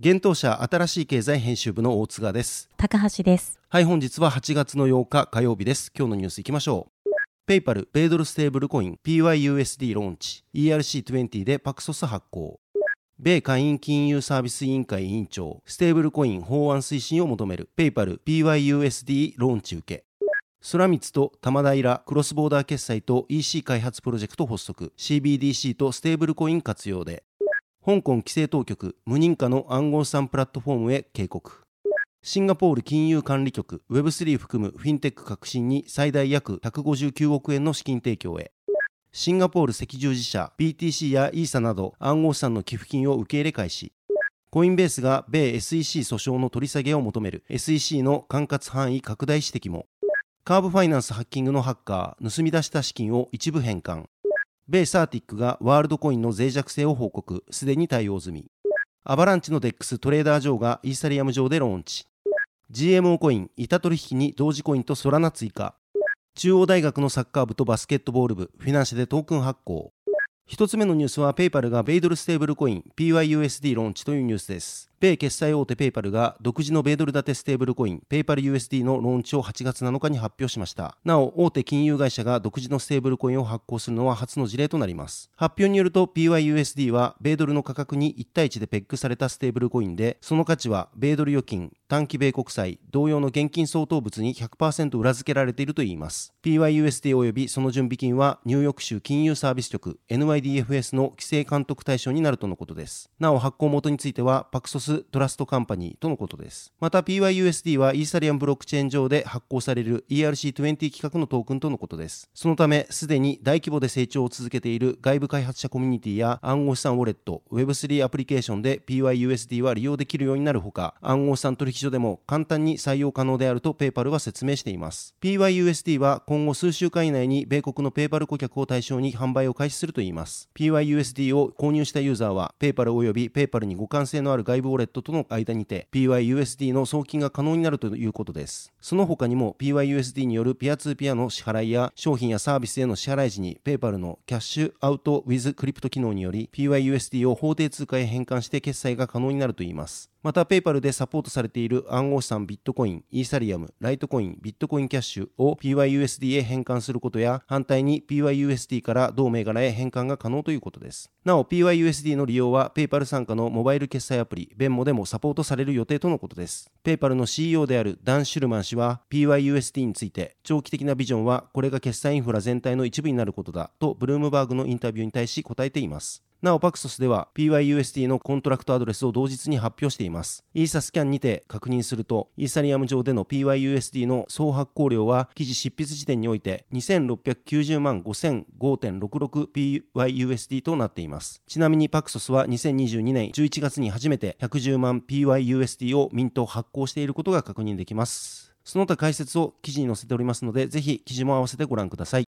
現当社新しい経済編集部の大津賀です。高橋です。はい本日は8月の8日火曜日です。今日のニュースいきましょう。ペイパル、米ドルステーブルコイン、PYUSD ローンチ、ERC20 でパクソス発行。米下院金融サービス委員会委員長、ステーブルコイン法案推進を求める、ペイパル、PYUSD ローンチ受け。ソラミツと多摩大らクロスボーダー決済と EC 開発プロジェクト発足。CBDC とステーブルコイン活用で香港規制当局無認可の暗号資産プラットフォームへ警告。シンガポール金融管理局 Web3 含むフィンテック革新に最大約159億円の資金提供へ。シンガポール赤十字社 BTC やイーサなど暗号資産の寄付金を受け入れ開始。コインベースが米 SEC 訴訟の取り下げを求める。SEC の管轄範囲拡大指摘も。カーブファイナンスハッキングのハッカー盗み出した資金を一部返還。米サーティックがワールドコインの脆弱性を報告。すでに対応済み。アバランチの DEX トレーダー上がイーサリアム上でローンチ。GMO コイン板取引に同時コインとソラナ追加。中央大学のサッカー部とバスケットボール部フィナンシェでトークン発行。一つ目のニュースはペイパルが米ドルステーブルコイン PYUSD ローンチというニュースです。米決済大手ペイパルが独自の米ドル建てステーブルコインペイパル USD のローンチを8月7日に発表しました。なお大手金融会社が独自のステーブルコインを発行するのは初の事例となります。発表によると PYUSD は米ドルの価格に1対1でペッグされたステーブルコインでその価値は米ドル預金短期米国債同様の現金相当物に100%裏付けられているといいます。PYUSD 及びその準備金はニューヨーク州金融サービス局 NYDFS の規制監督対象になるとのことです。なお発行元についてはパクソストラストカンパニーとのことです。また PYUSD はイーサリアムブロックチェーン上で発行される ERC20 規格のトークンとのことです。そのため、すでに大規模で成長を続けている外部開発者コミュニティや暗号資産ウォレット、Web3 アプリケーションで PYUSD は利用できるようになるほか、暗号資産取引所でも簡単に採用可能であるとペーパルは説明しています。PYUSD は今後数週間以内に米国のペーパル顧客を対象に販売を開始するといいます。PYUSD を購入したユーザーは、ペーパル及びペーパルに互換性のある外部ウォレットレットとの間にて PYUSD の送金が可能になるということです。その他にも PYUSD によるピアツーピアの支払いや商品やサービスへの支払い時に PayPal のキャッシュアウト with クリプト機能により PYUSD を法定通貨へ変換して決済が可能になるといいます。また、ペイパルでサポートされている暗号資産ビットコイン、イーサリアム、ライトコイン、ビットコインキャッシュを PYUSD へ変換することや、反対に PYUSD から同銘柄へ変換が可能ということです。なお、PYUSD の利用は、ペイパル傘下のモバイル決済アプリ、ベンモでもサポートされる予定とのことです。ペイパルの CEO であるダン・シュルマン氏は、PYUSD について、長期的なビジョンは、これが決済インフラ全体の一部になることだと、ブルームバーグのインタビューに対し答えています。なお、パクソスでは PYUSD のコントラクトアドレスを同日に発表しています。イーサスキャンにて確認すると、イーサリアム上での PYUSD の総発行量は記事執筆時点において2690万 5005.66PYUSD となっています。ちなみにパクソスは2022年11月に初めて110万 PYUSD をミント発行していることが確認できます。その他解説を記事に載せておりますので、ぜひ記事も合わせてご覧ください。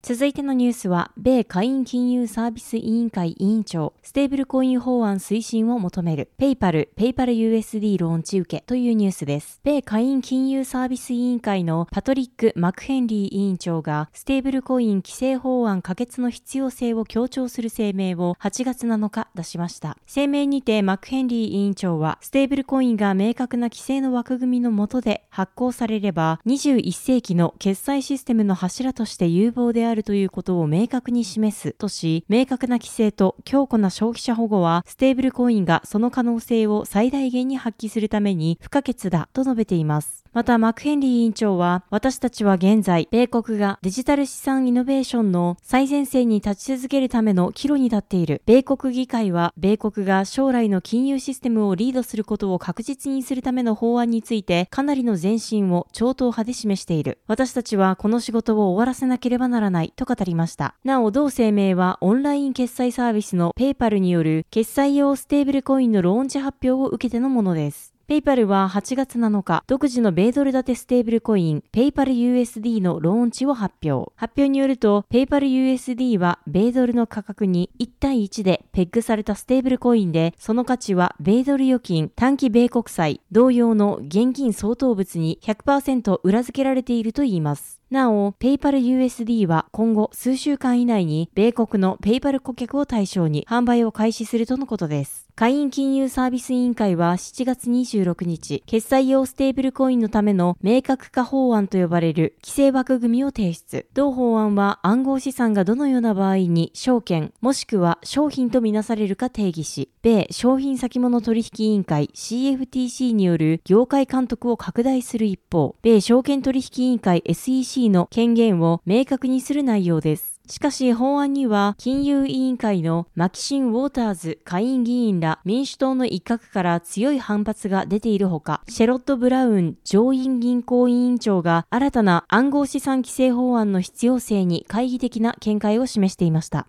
続いてのニュースは、米下院金融サービス委員会委員長、ステーブルコイン法案推進を求める、ペイパル、ペイパル USD ローンチ受けというニュースです。米下院金融サービス委員会のパトリック・マクヘンリー委員長が、ステーブルコイン規制法案可決の必要性を強調する声明を8月7日出しました。声明にてマクヘンリー委員長は、ステーブルコインが明確な規制の枠組みの下で発行されれば、21世紀の決済システムの柱として有望であるあるということを明確に示すとし、明確な規制と強固な消費者保護は、ステーブルコインがその可能性を最大限に発揮するために不可欠だと述べています。また、マクヘンリー委員長は、私たちは現在、米国がデジタル資産イノベーションの最前線に立ち続けるための岐路に立っている。米国議会は、米国が将来の金融システムをリードすることを確実にするための法案について、かなりの前進を超党派で示している。私たちはこの仕事を終わらせなければならないと語りました。なお、同声明は、オンライン決済サービスのペイパルによる決済用ステーブルコインのローンチ発表を受けてのものです。ペイパルは8月7日、独自の米ドル建てステーブルコイン、ペイパル USD のローンチを発表。発表によると、ペイパル USD は米ドルの価格に1対1でペッグされたステーブルコインで、その価値は米ドル預金、短期米国債、同様の現金相当物に100%裏付けられているといいます。なお、ペイパル USD は今後数週間以内に米国のペイパル顧客を対象に販売を開始するとのことです。下院金融サービス委員会は7月26日、決済用ステーブルコインのための明確化法案と呼ばれる規制枠組みを提出。同法案は暗号資産がどのような場合に証券、もしくは商品とみなされるか定義し、米商品先物取引委員会 CFTC による業界監督を拡大する一方、米証券取引委員会 SEC の権限を明確にする内容です。しかし法案には金融委員会のマキシン・ウォーターズ下院議員ら民主党の一角から強い反発が出ているほか、シェロット・ブラウン上院銀行委員長が新たな暗号資産規制法案の必要性に懐疑的な見解を示していました。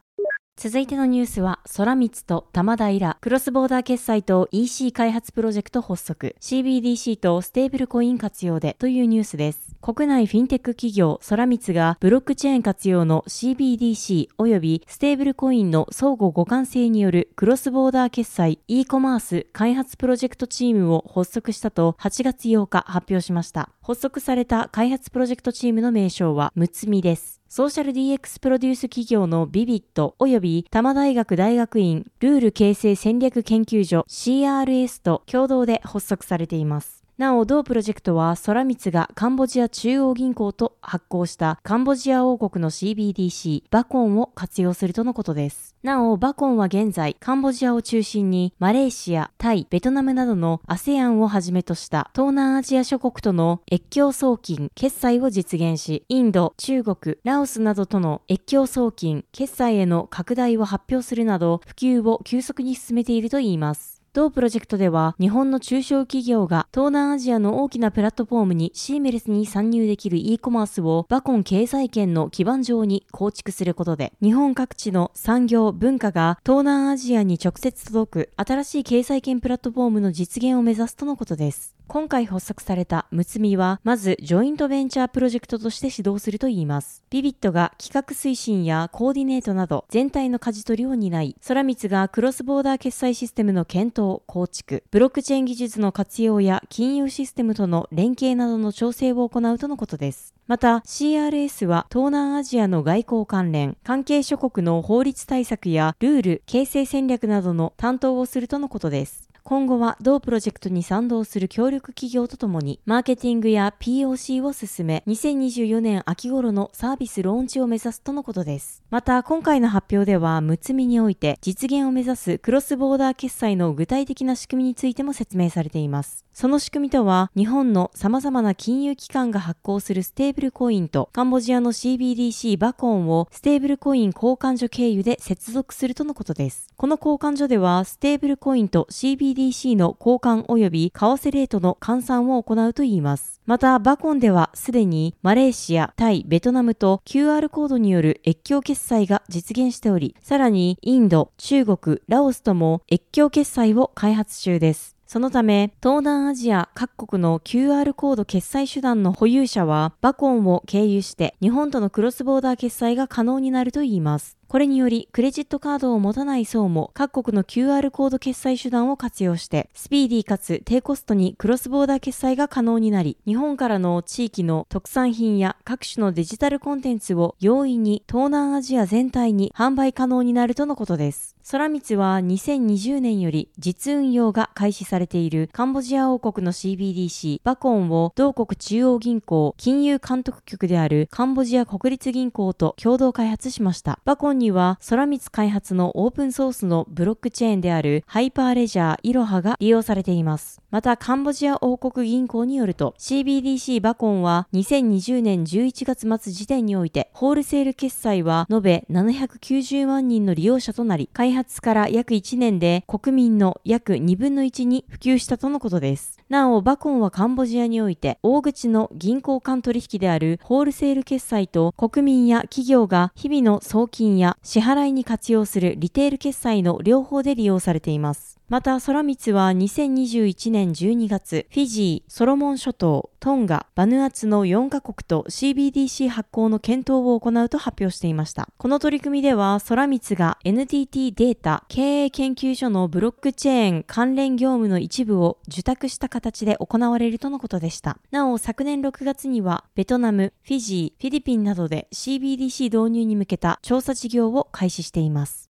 続いてのニュースは、ソラミツと多摩大ら、クロスボーダー決済と EC 開発プロジェクト発足、CBDC とステーブルコイン活用でというニュースです。国内フィンテック企業ソラミツがブロックチェーン活用の CBDC 及びステーブルコインの相互互換性によるクロスボーダー決済 e コマース開発プロジェクトチームを発足したと8月8日発表しました。発足された開発プロジェクトチームの名称はむつみです。ソーシャル DX プロデュース企業のビビット及び多摩大学大学院ルール形成戦略研究所 CRS と共同で発足されています。なお、同プロジェクトは、ソラミツがカンボジア中央銀行と発行したカンボジア王国の CBDC、バコンを活用するとのことです。なお、バコンは現在、カンボジアを中心に、マレーシア、タイ、ベトナムなどの ASEAN をはじめとした東南アジア諸国との越境送金、決済を実現し、インド、中国、ラオスなどとの越境送金、決済への拡大を発表するなど、普及を急速に進めているといいます。同プロジェクトでは日本の中小企業が東南アジアの大きなプラットフォームにシーメレスに参入できる e コマースをバコン経済圏の基盤上に構築することで日本各地の産業、文化が東南アジアに直接届く新しい経済圏プラットフォームの実現を目指すとのことです。今回発足されたむつみは、まずジョイントベンチャープロジェクトとして始動するといいます。ビビットが企画推進やコーディネートなど全体の舵取りを担い、空光がクロスボーダー決済システムの検討、構築、ブロックチェーン技術の活用や金融システムとの連携などの調整を行うとのことです。また CRS は東南アジアの外交関連、関係諸国の法律対策やルール、形成戦略などの担当をするとのことです。今後は同プロジェクトに賛同する協力企業とともに、マーケティングや POC を進め、2024年秋頃のサービスローンチを目指すとのことです。また、今回の発表では、むつみにおいて実現を目指すクロスボーダー決済の具体的な仕組みについても説明されています。その仕組みとは、日本の様々な金融機関が発行するステーブルコインと、カンボジアの CBDC バコンをステーブルコイン交換所経由で接続するとのことです。この交換所では、ステーブルコインと CBDC CBDC の交換及び為替レートの換算を行うといいます。また、バコンではすでにマレーシア、タイ、ベトナムと QR コードによる越境決済が実現しており、さらにインド、中国、ラオスとも越境決済を開発中です。そのため、東南アジア各国の QR コード決済手段の保有者は、バコンを経由して日本とのクロスボーダー決済が可能になるといいます。これにより、クレジットカードを持たない層も各国の QR コード決済手段を活用して、スピーディーかつ低コストにクロスボーダー決済が可能になり、日本からの地域の特産品や各種のデジタルコンテンツを容易に東南アジア全体に販売可能になるとのことです。空光は2020年より実運用が開始されているカンボジア王国の CBDC バコンを同国中央銀行金融監督局であるカンボジア国立銀行と共同開発しました。バコンには空光開発のオープンソースのブロックチェーンであるハイパーレジャーイロハが利用されています。またカンボジア王国銀行によると CBDC バコンは2020年11月末時点においてホールセール決済は延べ790万人の利用者となり開発から約1年で国民の約2分の1に普及したとのことです。なお、バコンはカンボジアにおいて、大口の銀行間取引であるホールセール決済と国民や企業が日々の送金や支払いに活用するリテール決済の両方で利用されています。また、空光は2021年12月、フィジー、ソロモン諸島、トンガ、バヌアツの4カ国と CBDC 発行の検討を行うと発表していました。この取り組みでは、空光が NTT データ経営研究所のブロックチェーン関連業務の一部を受託した形で行われるとのことでした。なお、昨年6月には、ベトナム、フィジー、フィリピンなどで CBDC 導入に向けた調査事業を開始しています。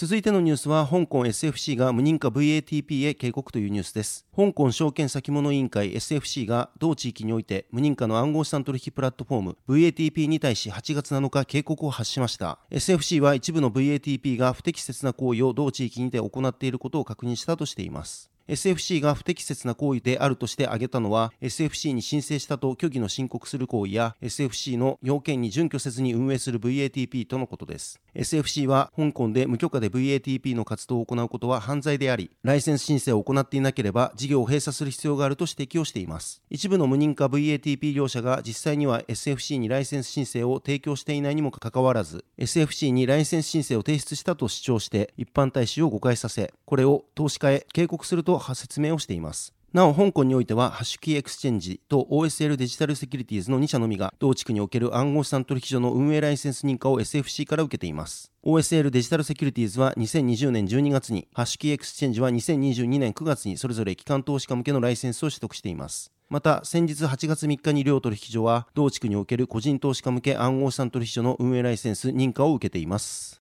続いてのニュースは香港 SFC が無認可 VATP へ警告というニュースです。香港証券先物委員会 SFC が同地域において無認可の暗号資産取引プラットフォーム VATP に対し8月7日警告を発しました。SFC は一部の VATP が不適切な行為を同地域にて行っていることを確認したとしています。SFC が不適切な行為であるとして挙げたのは SFC に申請したと虚偽の申告する行為や SFC の要件に準拠せずに運営する VATP とのことです。SFC は香港で無許可で VATP の活動を行うことは犯罪でありライセンス申請を行っていなければ事業を閉鎖する必要があると指摘をしています。一部の無認可 VATP 業者が実際には SFC にライセンス申請を提供していないにもかかわらず SFC にライセンス申請を提出したと主張して一般大衆を誤解させこれを投資家へ警告すると説明をしています。なお、香港においては、ハッシュキーエクスチェンジと OSL デジタルセキュリティーズの2社のみが、同地区における暗号資産取引所の運営ライセンス認可を SFC から受けています。OSL デジタルセキュリティーズは2020年12月に、ハッシュキーエクスチェンジは2022年9月にそれぞれ機関投資家向けのライセンスを取得しています。また、先日8月3日に両取引所は、同地区における個人投資家向け暗号資産取引所の運営ライセンス認可を受けています。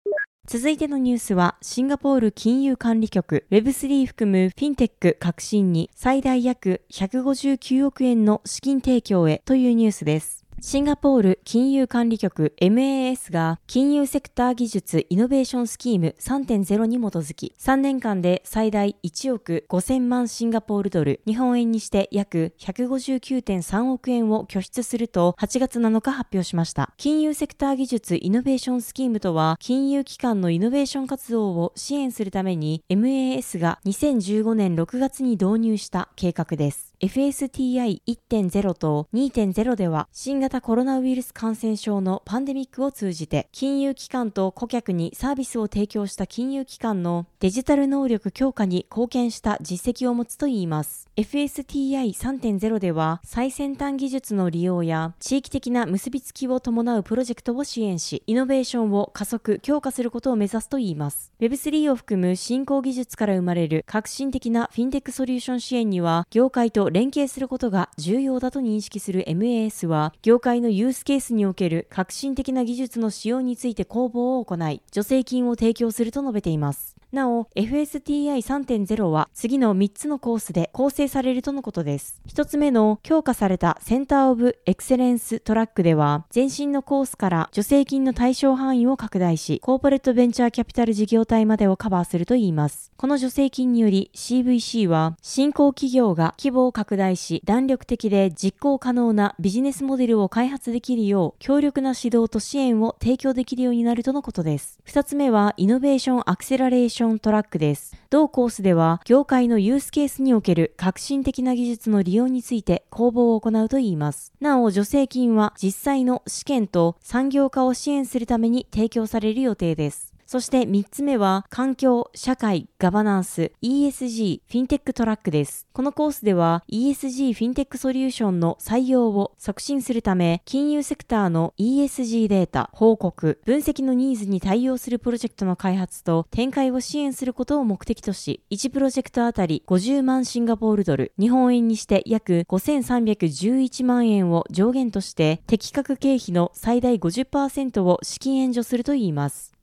続いてのニュースは、シンガポール金融管理局 Web3 含むフィンテック革新に最大約159億円の資金提供へというニュースです。シンガポール金融管理局 MAS が金融セクター技術イノベーションスキーム3.0に基づき3年間で最大1億5000万シンガポールドル日本円にして約159.3億円を拠出すると8月7日発表しました。金融セクター技術イノベーションスキームとは金融機関のイノベーション活動を支援するために MAS が2015年6月に導入した計画です。FSTI1.0 と2.0では新型コロナウイルス感染症のパンデミックを通じて金融機関と顧客にサービスを提供した金融機関のデジタル能力強化に貢献した実績を持つといいます。FSTI3.0 では最先端技術の利用や地域的な結びつきを伴うプロジェクトを支援し、イノベーションを加速、強化することを目指すといいます。Web3 を含む新興技術から生まれる革新的なフィンテックソリューション支援には業界と連携することが重要だと認識する MAS は、業界のユースケースにおける革新的な技術の使用について公募を行い、助成金を提供すると述べています。なお、FSTI3.0 は次の3つのコースで構成されるとのことです。1つ目の強化されたセンターオブエクセレンストラックでは、前身のコースから助成金の対象範囲を拡大し、コーポレートベンチャーキャピタル事業体までをカバーするといいます。この助成金により CVC は、新興企業が規模を拡大し、弾力的で実行可能なビジネスモデルを開発できるよう、強力な指導と支援を提供できるようになるとのことです。2つ目は、イノベーションアクセラレーションショントラックです。同コースでは、業界のユースケースにおける革新的な技術の利用について公募を行うといいます。なお、助成金は実際の試験と産業化を支援するために提供される予定です。そして3つ目は、環境、社会、ガバナンス、ESG、フィンテックトラックです。このコースでは、ESG フィンテックソリューションの採用を促進するため、金融セクターの ESG データ、報告、分析のニーズに対応するプロジェクトの開発と展開を支援することを目的とし、1プロジェクトあたり50万シンガポールドル、日本円にして約5311万円を上限として、適格経費の最大50%を資金援助するといいます。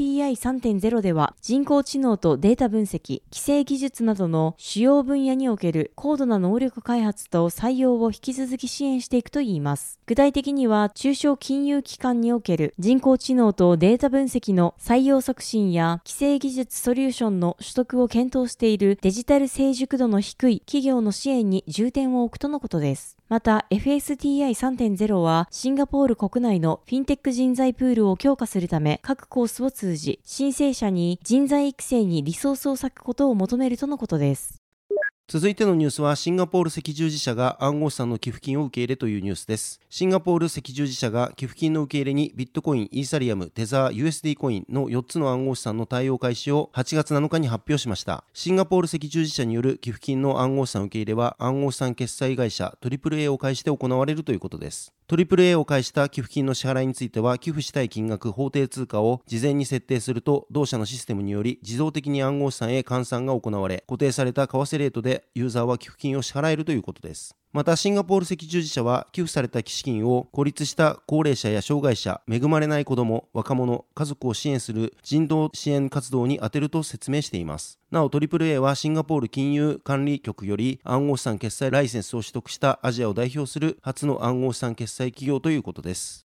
FSTI3.0 では人工知能とデータ分析、規制技術などの主要分野における高度な能力開発と採用を引き続き支援していくといいます。具体的には中小金融機関における人工知能とデータ分析の採用促進や規制技術ソリューションの取得を検討しているデジタル成熟度の低い企業の支援に重点を置くとのことです。また FSTI3.0 はシンガポール国内のフィンテック人材プールを強化するため各コースを通じ申請者に人材育成にリソースを割くことを求めるとのことです。続いてのニュースはシンガポール赤十字社が暗号資産の寄付金を受け入れというニュースです。シンガポール赤十字社が寄付金の受け入れにビットコイン、イーサリアム、テザー、USD コインの4つの暗号資産の対応開始を8月7日に発表しました。シンガポール赤十字社による寄付金の暗号資産受け入れは暗号資産決済会社 AAA を介して行われるということです。AAA を介した寄付金の支払いについては寄付したい金額法定通貨を事前に設定すると同社のシステムにより自動的に暗号資産へ換算が行われ固定された為替レートでユーザーは寄付金を支払えるということです。またシンガポール赤十字社は寄付された資金を孤立した高齢者や障害者恵まれない子ども若者家族を支援する人道支援活動に充てると説明しています。なお AAA はシンガポール金融管理局より暗号資産決済ライセンスを取得したアジアを代表する初の暗号資産決済企業ということです。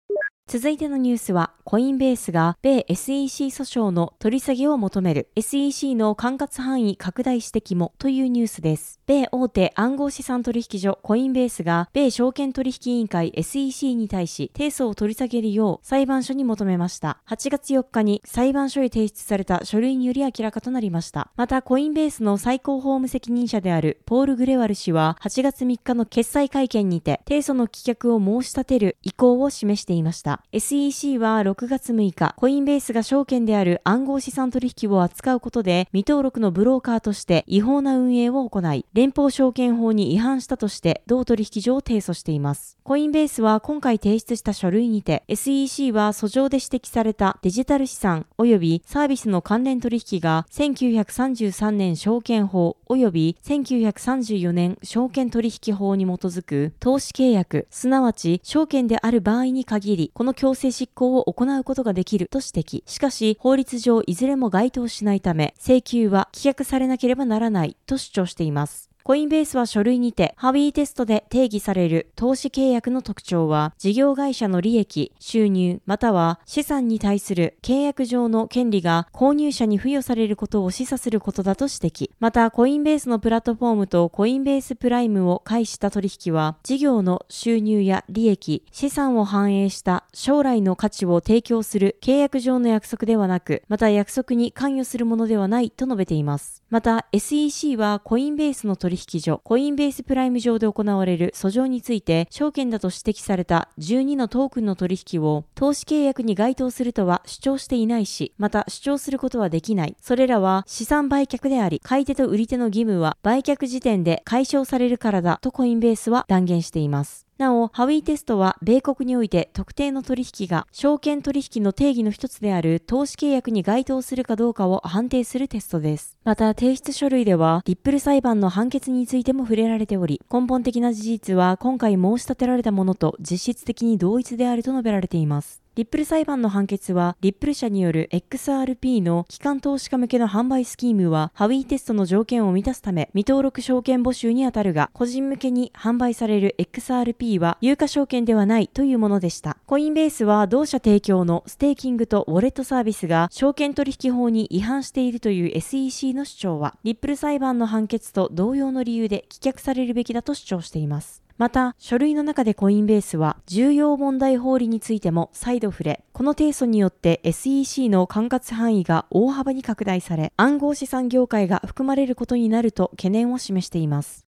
続いてのニュースは、コインベースが米 SEC 訴訟の取り下げを求める SEC の管轄範囲拡大指摘もというニュースです。米大手暗号資産取引所コインベースが米証券取引委員会 SEC に対し提訴を取り下げるよう裁判所に求めました。8月4日に裁判所へ提出された書類により明らかとなりました。またコインベースの最高法務責任者であるポール・グレワル氏は8月3日の決裁会見にて提訴の棄却を申し立てる意向を示していました。SEC は6月6日、コインベースが証券である暗号資産取引を扱うことで、未登録のブローカーとして違法な運営を行い、連邦証券法に違反したとして、同取引所を提訴しています。コインベースは今回提出した書類にて、SEC は訴状で指摘されたデジタル資産及びサービスの関連取引が1933年証券法及び1934年証券取引法に基づく投資契約、すなわち証券である場合に限り、このの強制執行を行うことができると指摘。しかし、法律上いずれも該当しないため、請求は棄却されなければならないと主張しています。コインベースは書類にて、ハビーテストで定義される投資契約の特徴は、事業会社の利益、収入、または資産に対する契約上の権利が購入者に付与されることを示唆することだと指摘。また、コインベースのプラットフォームとコインベースプライムを介した取引は、事業の収入や利益、資産を反映した将来の価値を提供する契約上の約束ではなく、また約束に関与するものではないと述べています。また、SEC はコインベースの取引所、コインベースプライム上で行われる訴状について、証券だと指摘された12のトークンの取引を投資契約に該当するとは主張していないし、また主張することはできない。それらは資産売却であり、買い手と売り手の義務は売却時点で解消されるからだとコインベースは断言しています。なお、ハウィーテストは米国において特定の取引が証券取引の定義の一つである投資契約に該当するかどうかを判定するテストです。また、提出書類では、リップル裁判の判決についても触れられており、根本的な事実は今回申し立てられたものと実質的に同一であると述べられています。リップル裁判の判決は、リップル社による XRP の機関投資家向けの販売スキームは、ハウィーテストの条件を満たすため、未登録証券募集にあたるが、個人向けに販売される XRP は、有価証券ではないというものでした。コインベースは、同社提供のステーキングとウォレットサービスが、証券取引法に違反しているという SEC の主張は、リップル裁判の判決と同様の理由で棄却されるべきだと主張しています。また、書類の中でコインベースは、重要問題法理についても再度触れ、この提訴によって SEC の管轄範囲が大幅に拡大され、暗号資産業界が含まれることになると懸念を示しています。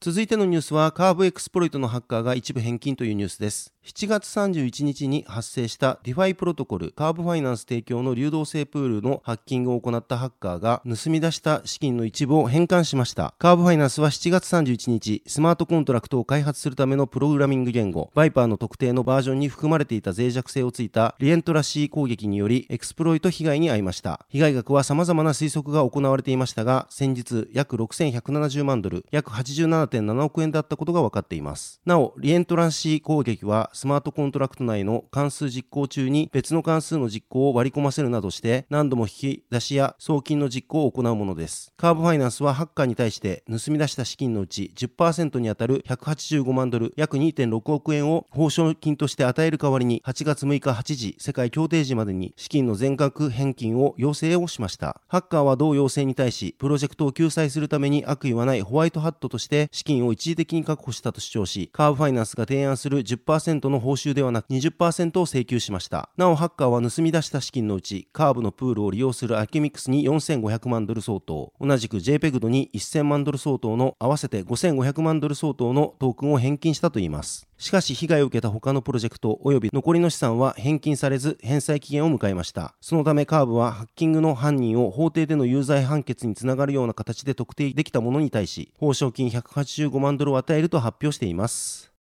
続いてのニュースはカーブエクスプロイトのハッカーが一部返金というニュースです。7月31日に発生したディファイプロトコルカーブファイナンス提供の流動性プールのハッキングを行ったハッカーが盗み出した資金の一部を返還しました。カーブファイナンスは7月31日、スマートコントラクトを開発するためのプログラミング言語、バイパーの特定のバージョンに含まれていた脆弱性をついたリエントランシー攻撃によりエクスプロイト被害に遭いました。被害額は様々な推測が行われていましたが、先日約6170万ドル、約87 7.7億円だったことが分かっています。なお、リエントランシー攻撃はスマートコントラクト内の関数実行中に別の関数の実行を割り込ませるなどして何度も引き出しや送金の実行を行うものです。カーブファイナンスはハッカーに対して盗み出した資金のうち10%にあたる185万ドル約2.6億円を報奨金として与える代わりに8月6日8時世界協定時までに資金の全額返金を要請をしました。ハッカーは同要請に対しプロジェクトを救済するために悪意はないホワイトハットとして資金を一時的に確保したと主張しカーブファイナンスが提案する10%の報酬ではなく20%を請求しました。なお、ハッカーは盗み出した資金のうち、カーブのプールを利用するアキュミックスに4500万ドル相当、同じく JPEG に1000万ドル相当の合わせて5500万ドル相当のトークンを返金したといいます。しかし被害を受けた他のプロジェクト及び残りの資産は返金されず返済期限を迎えました。そのためカーブはハッキングの犯人を法廷での有罪判決につながるような形で特定できたものに対し、報奨金185万ドルを与えると発表しています。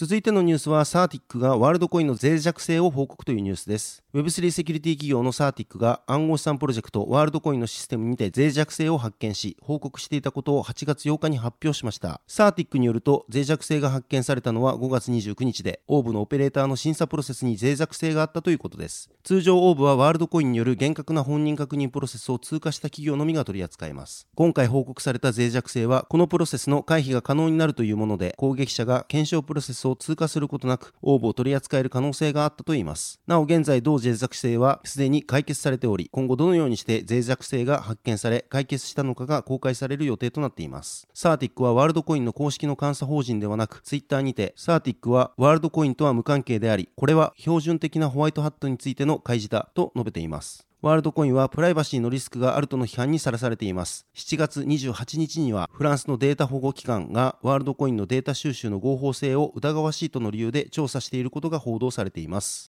続いてのニュースは、サーティックがワールドコインの脆弱性を報告というニュースです。Web3 セキュリティ企業のサーティックが暗号資産プロジェクトワールドコインのシステムにて脆弱性を発見し、報告していたことを8月8日に発表しました。サーティックによると、脆弱性が発見されたのは5月29日で、オーブのオペレーターの審査プロセスに脆弱性があったということです。通常オーブはワールドコインによる厳格な本人確認プロセスを通過した企業のみが取り扱えます。今回報告された脆弱性は、このプロセスの回避が可能になるというもので、攻撃者が検証プロセスをを通過することなく、オーブを取り扱える可能性があったといいます。なお現在同脆弱性はすでに解決されており、今後どのようにして脆弱性が発見され、解決したのかが公開される予定となっています。サーティックはワールドコインの公式の監査法人ではなく、ツイッターにて、サーティックはワールドコインとは無関係であり、これは標準的なホワイトハットについての開示だと述べています。ワールドコインはプライバシーのリスクがあるとの批判にさらされています。7月28日にはフランスのデータ保護機関がワールドコインのデータ収集の合法性を疑わしいとの理由で調査していることが報道されています。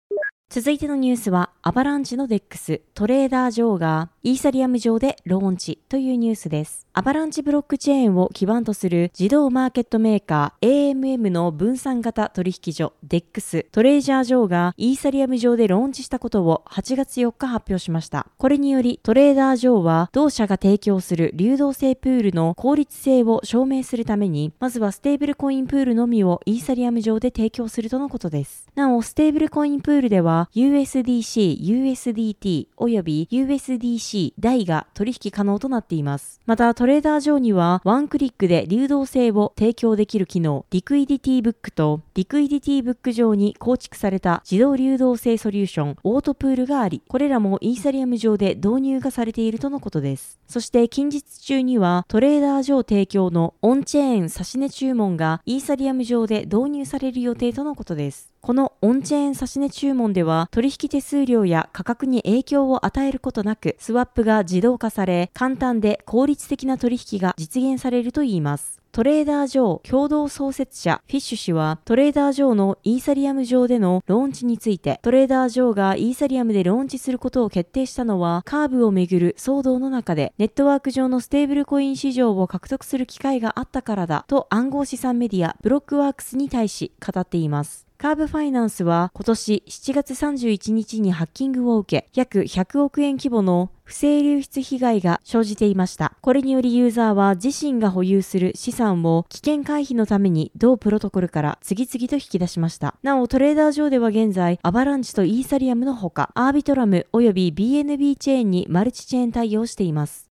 続いてのニュースは、アバランチの DEX、トレーダージョーがイーサリアム上でローンチというニュースです。アバランチブロックチェーンを基盤とする自動マーケットメーカー AMM の分散型取引所 DEX トレーダージョーがイーサリアム上でローンチしたことを8月4日発表しました。これによりトレーダージョーは同社が提供する流動性プールの効率性を証明するために、まずはステーブルコインプールのみをイーサリアム上で提供するとのことです。なお、ステーブルコインプールでは USDC、USDT および USDC 台が取引可能となっています。また、トレーダージョーにはワンクリックで流動性を提供できる機能、リクイディティブックとリクイディティブック上に構築された自動流動性ソリューション、オートプールがあり、これらもイーサリアム上で導入がされているとのことです。そして近日中にはトレーダージョー提供のオンチェーン指値注文がイーサリアム上で導入される予定とのことです。このオンチェーン指値注文では取引手数料や価格に影響を与えることなくスワップが自動化され簡単で効率的な取引が実現されるといいます。トレーダージョー共同創設者フィッシュ氏はトレーダージョーのイーサリアム上でのローンチについてトレーダージョーがイーサリアムでローンチすることを決定したのはカーブをめぐる騒動の中でネットワーク上のステーブルコイン市場を獲得する機会があったからだと暗号資産メディアブロックワークスに対し語っています。カーブファイナンスは今年7月31日にハッキングを受け、約100億円規模の不正流出被害が生じていました。これによりユーザーは自身が保有する資産を危険回避のために同プロトコルから次々と引き出しました。なおトレーダージョーでは現在、アバランチとイーサリアムのほか、アービトラム及び BNB チェーンにマルチチェーン対応しています。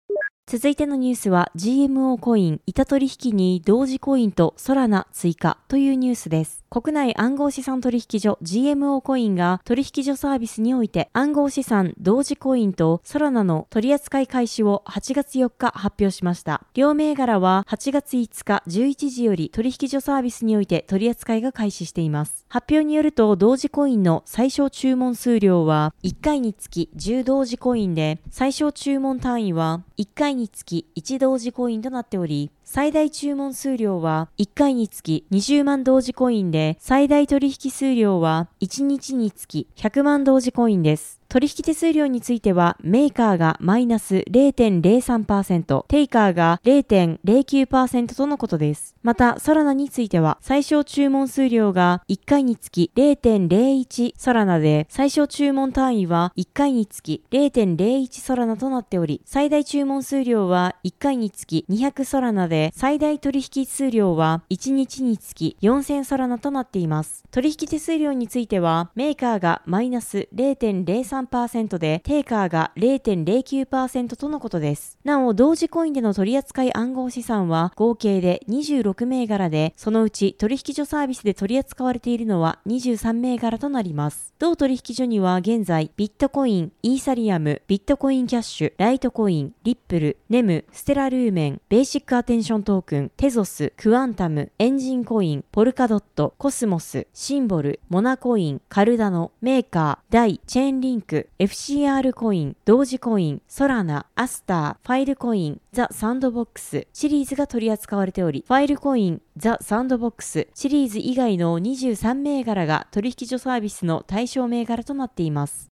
続いてのニュースは GMO コイン、板取引に同時コインとソラナ追加というニュースです。国内暗号資産取引所 GMO コインが取引所サービスにおいて暗号資産同時コインとソラナの取扱い開始を8月4日発表しました。両銘柄は8月5日11時より取引所サービスにおいて取扱いが開始しています。発表によると同時コインの最小注文数量は1回につき10同時コインで最小注文単位は1回につき1同時コインとなっており最大注文数量は1回につき20万同時コインで、最大取引数量は1日につき100万同時コインです。取引手数料については、メーカーがマイナス0.03%、テイカーが0.09%とのことです。また、ソラナについては、最小注文数量が1回につき0.01ソラナで、最小注文単位は1回につき0.01ソラナとなっており、最大注文数量は1回につき200ソラナで、最大取引数量は1日につき4000ソラナとなっています。取引手数料については、メーカーがマイナス0.03% 0.3%で、テイカーが0.09%とのことです。なお、同時コインでの取扱い暗号資産は合計で26銘柄で、そのうち取引所サービスで取り扱われているのは23銘柄となります。同取引所には現在、ビットコイン、イーサリアム、ビットコインキャッシュ、ライトコイン、リップル、ネム、ステラルーメン、ベーシックアテンショントークン、テゾス、クアンタム、エンジンコイン、ポルカドット、コスモス、シンボル、モナコイン、カルダノ、メーカー、ダイ、チェーンリンク、ク、FCR コイン、ドージコイン、ソラナ、アスター、ファイルコイン、ザ・サンドボックスシリーズが取り扱われており、ファイルコイン、ザ・サンドボックスシリーズ以外の23銘柄が取引所サービスの対象銘柄となっています。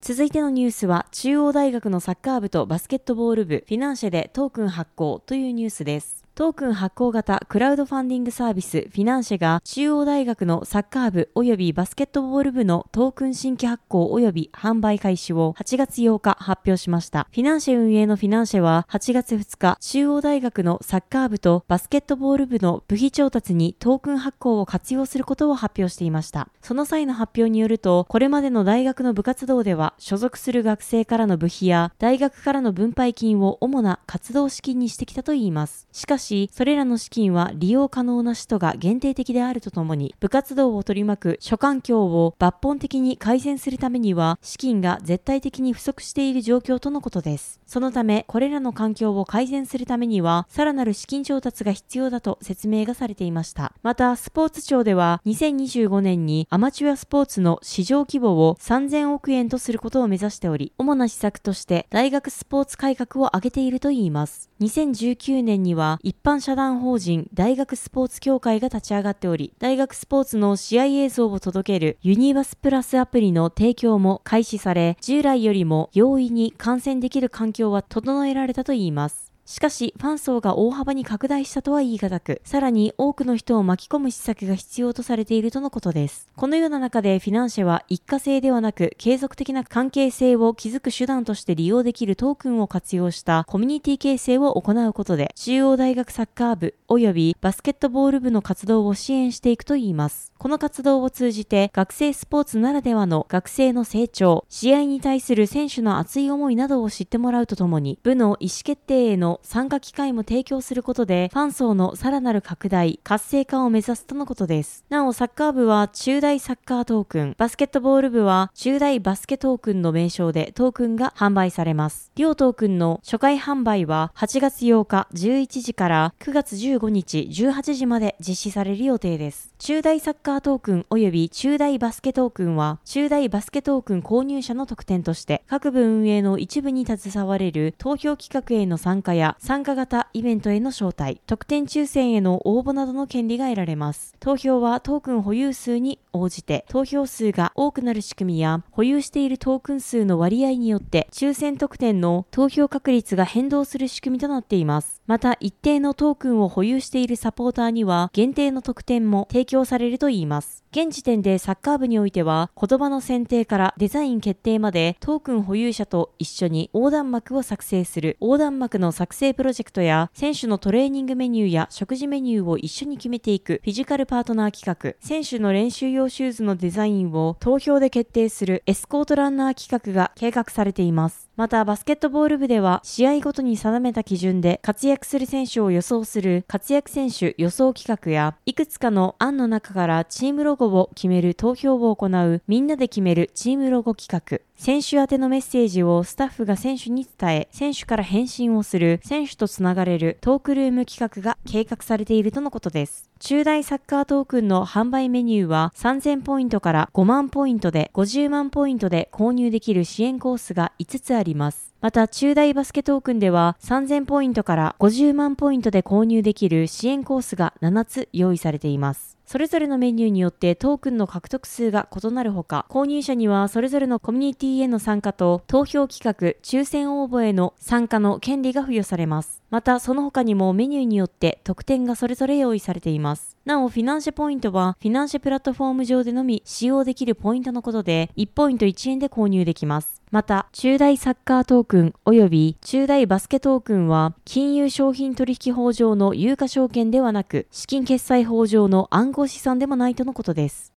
続いてのニュースは、中央大学のサッカー部とバスケットボール部、フィナンシェでトークン発行というニュースです。トークン発行型クラウドファンディングサービスフィナンシェが中央大学のサッカー部及びバスケットボール部のトークン新規発行及び販売開始を8月8日発表しました。フィナンシェ運営のフィナンシェは8月2日中央大学のサッカー部とバスケットボール部の部費調達にトークン発行を活用することを発表していました。その際の発表によると、これまでの大学の部活動では所属する学生からの部費や大学からの分配金を主な活動資金にしてきたといいます。しかし、それらの資金は利用可能な人が限定的であるとともに、部活動を取り巻く諸環境を抜本的に改善するためには、資金が絶対的に不足している状況とのことです。そのため、これらの環境を改善するためには、さらなる資金調達が必要だと説明がされていました。また、スポーツ庁では、2025年にアマチュアスポーツの市場規模を3000億円とすることを目指しており、主な施策として大学スポーツ改革を挙げているといいます。2019年には一般社団法人大学スポーツ協会が立ち上がっており、大学スポーツの試合映像を届けるユニバスプラスアプリの提供も開始され、従来よりも容易に観戦できる環境は整えられたといいます。しかし、ファン層が大幅に拡大したとは言い難く、さらに多くの人を巻き込む施策が必要とされているとのことです。このような中でフィナンシェは一過性ではなく、継続的な関係性を築く手段として利用できるトークンを活用したコミュニティ形成を行うことで、中央大学サッカー部及びバスケットボール部の活動を支援していくといいます。この活動を通じて、学生スポーツならではの学生の成長、試合に対する選手の熱い思いなどを知ってもらうとともに、部の意思決定への参加機会も提供することで、ファン層のさらなる拡大、活性化を目指すとのことです。なお、サッカー部は中大サッカートークン、バスケットボール部は中大バスケトークンの名称でトークンが販売されます。両トークンの初回販売は8月8日11時から9月15日18時まで実施される予定です。中大サッカートークン及び中大バスケトークンは、中大バスケトークン購入者の特典として、各部運営の一部に携われる投票企画への参加や参加型イベントへの招待、特典抽選への応募などの権利が得られます。投票はトークン保有数に応じて、投票数が多くなる仕組みや、保有しているトークン数の割合によって、抽選特典の投票確率が変動する仕組みとなっています。また、一定のトークンを保有しているサポーターには、限定の特典も提供されるといいます。現時点でサッカー部においては、言葉の選定からデザイン決定までトークン保有者と一緒に横断幕を作成する横断幕の作成成プロジェクトや、選手のトレーニングメニューや食事メニューを一緒に決めていくフィジカルパートナー企画、選手の練習用シューズのデザインを投票で決定するエスコートランナー企画が計画されています。また、バスケットボール部では、試合ごとに定めた基準で活躍する選手を予想する活躍選手予想企画や、いくつかの案の中からチームロゴを決める投票を行うみんなで決めるチームロゴ企画、選手宛てのメッセージをスタッフが選手に伝え、選手から返信をする、選手とつながれるトークルーム企画が計画されているとのことです。中大サッカートークンの販売メニューは3000ポイントから5万ポイントで50万ポイントで購入できる支援コースが5つあります。また、中大バスケトークンでは3000ポイントから50万ポイントで購入できる支援コースが7つ用意されています。それぞれのメニューによってトークンの獲得数が異なるほか、購入者にはそれぞれのコミュニティへの参加と投票企画、抽選応募への参加の権利が付与されます。また、その他にもメニューによって特典がそれぞれ用意されています。なお、フィナンシェポイントは、フィナンシェプラットフォーム上でのみ使用できるポイントのことで、1ポイント1円で購入できます。また、中大サッカートークン及び中大バスケトークンは、金融商品取引法上の有価証券ではなく、資金決済法上の暗号資産でもないとのことです。